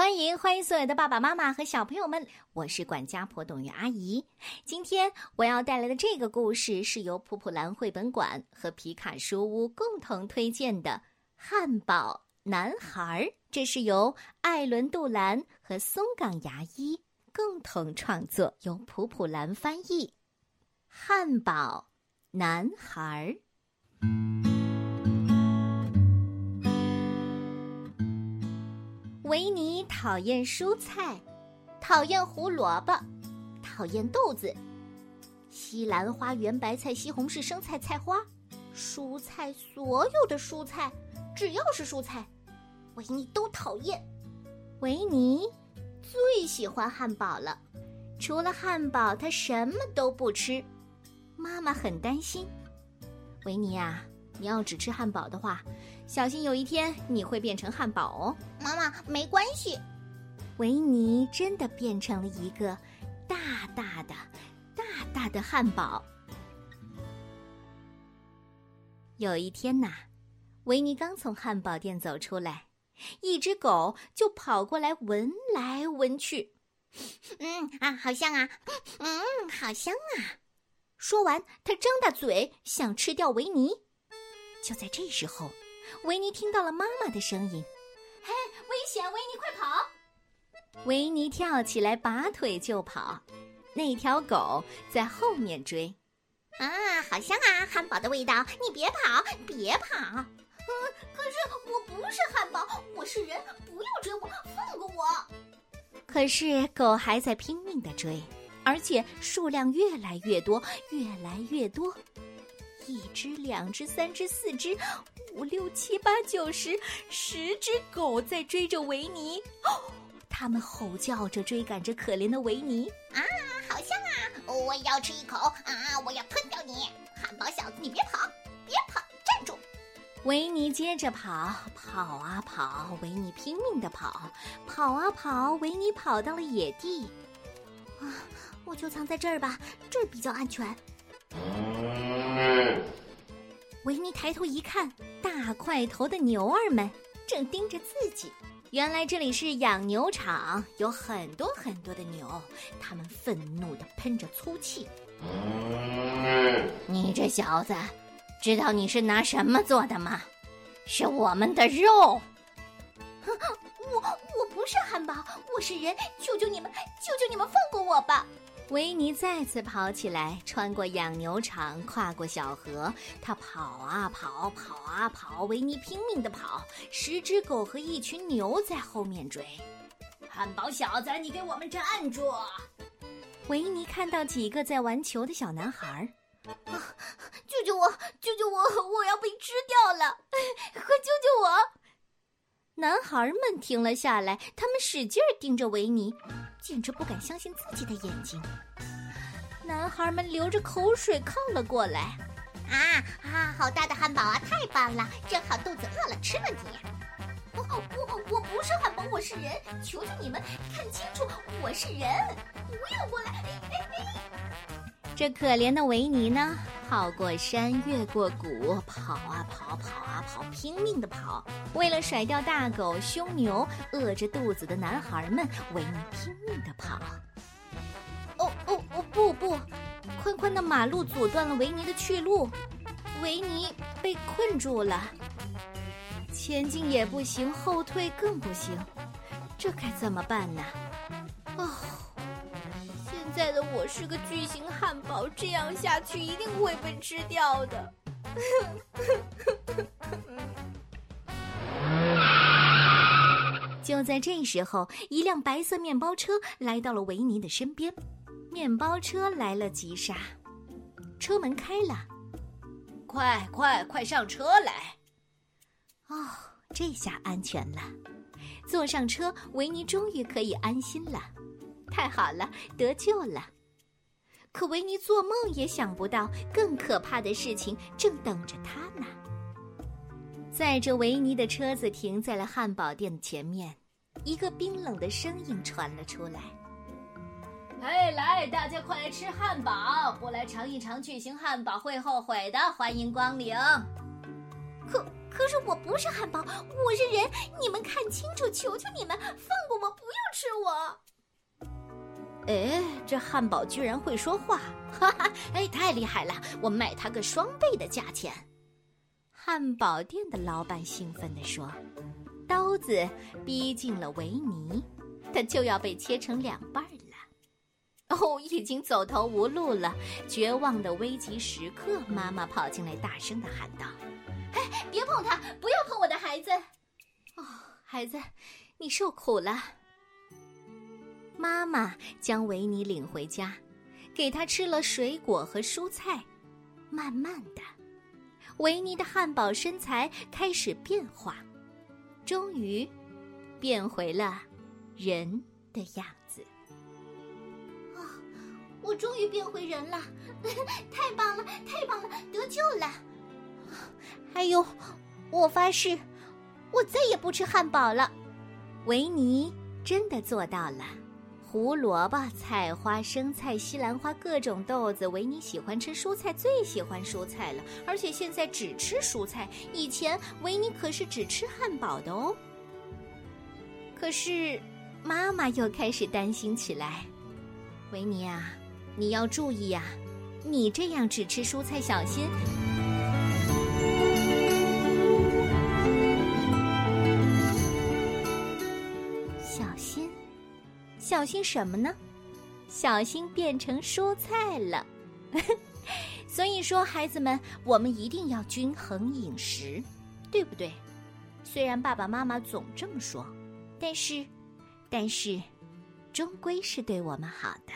欢迎欢迎所有的爸爸妈妈和小朋友们，我是管家婆董月阿姨。今天我要带来的这个故事是由普普兰绘本馆和皮卡书屋共同推荐的《汉堡男孩儿》，这是由艾伦·杜兰和松冈牙医共同创作，由普普兰翻译。《汉堡男孩儿》。维尼讨厌蔬菜，讨厌胡萝卜，讨厌豆子、西兰花、圆白菜、西红柿、生菜、菜花，蔬菜，所有的蔬菜，只要是蔬菜，维尼都讨厌。维尼最喜欢汉堡了，除了汉堡，他什么都不吃。妈妈很担心，维尼啊。你要只吃汉堡的话，小心有一天你会变成汉堡哦。妈妈，没关系。维尼真的变成了一个大大的、大大的汉堡。有一天呐，维尼刚从汉堡店走出来，一只狗就跑过来闻来闻去。嗯啊，好香啊！嗯，好香啊！说完，它张大嘴想吃掉维尼。就在这时候，维尼听到了妈妈的声音：“嘿，危险！维尼，快跑！” 维尼跳起来，拔腿就跑。那条狗在后面追。啊，好香啊！汉堡的味道！你别跑，别跑！嗯，可是我不是汉堡，我是人，不要追我，放过我！可是狗还在拼命的追，而且数量越来越多，越来越多。一只、两只、三只、四只、五六七八九十，十只狗在追着维尼。哦，他们吼叫着追赶着可怜的维尼。啊，好香啊！我也要吃一口啊！我要吞掉你，汉堡小子！你别跑，别跑，站住！维尼接着跑，跑啊跑，维尼拼命的跑，跑啊跑，维尼跑到了野地。啊，我就藏在这儿吧，这儿比较安全。维尼抬头一看，大块头的牛儿们正盯着自己。原来这里是养牛场，有很多很多的牛，它们愤怒地喷着粗气。你这小子，知道你是拿什么做的吗？是我们的肉。我我不是汉堡，我是人，求求你们，求求你们放过我吧！维尼再次跑起来，穿过养牛场，跨过小河，他跑啊跑，跑啊跑，维尼拼命的跑，十只狗和一群牛在后面追。汉堡小子，你给我们站住！维尼看到几个在玩球的小男孩，啊，救救我！救救我！我要被吃掉了！快救救我！男孩们停了下来，他们使劲盯着维尼。简直不敢相信自己的眼睛！男孩们流着口水靠了过来。啊啊！好大的汉堡啊！太棒了！正好肚子饿了，吃了你。我我我不是汉堡，我是人！求求你们看清楚，我是人！不要过来！这可怜的维尼呢？跑过山，越过谷，跑啊跑，跑啊跑，拼命的跑。为了甩掉大狗、凶牛、饿着肚子的男孩们，维尼拼命的跑。哦哦哦！不不，宽宽的马路阻断了维尼的去路，维尼被困住了。前进也不行，后退更不行，这该怎么办呢？哦。现在的我是个巨型汉堡，这样下去一定会被吃掉的。就在这时候，一辆白色面包车来到了维尼的身边。面包车来了急刹，车门开了，快快快上车来！哦，这下安全了。坐上车，维尼终于可以安心了。太好了，得救了！可维尼做梦也想不到，更可怕的事情正等着他呢。载着维尼的车子停在了汉堡店的前面，一个冰冷的声音传了出来：“哎，来，大家快来吃汉堡！不来尝一尝巨型汉堡会后悔的，欢迎光临。”可可是我不是汉堡，我是人，你们看清楚，求求你们放过我，不要吃我。哎，这汉堡居然会说话，哈哈！哎，太厉害了，我卖他个双倍的价钱。汉堡店的老板兴奋地说：“刀子逼近了维尼，他就要被切成两半了。”哦，已经走投无路了，绝望的危急时刻，妈妈跑进来，大声的喊道：“哎，别碰他，不要碰我的孩子！哦，孩子，你受苦了。”妈妈将维尼领回家，给他吃了水果和蔬菜。慢慢的，维尼的汉堡身材开始变化，终于变回了人的样子。我终于变回人了，太棒了，太棒了，得救了！还有，我发誓，我再也不吃汉堡了。维尼真的做到了。胡萝卜、菜花、生菜、西兰花，各种豆子。维尼喜欢吃蔬菜，最喜欢蔬菜了，而且现在只吃蔬菜。以前维尼可是只吃汉堡的哦。可是，妈妈又开始担心起来。维尼啊！你要注意呀，你这样只吃蔬菜，小心！小心什么呢？小心变成蔬菜了。所以说，孩子们，我们一定要均衡饮食，对不对？虽然爸爸妈妈总这么说，但是，但是，终归是对我们好的。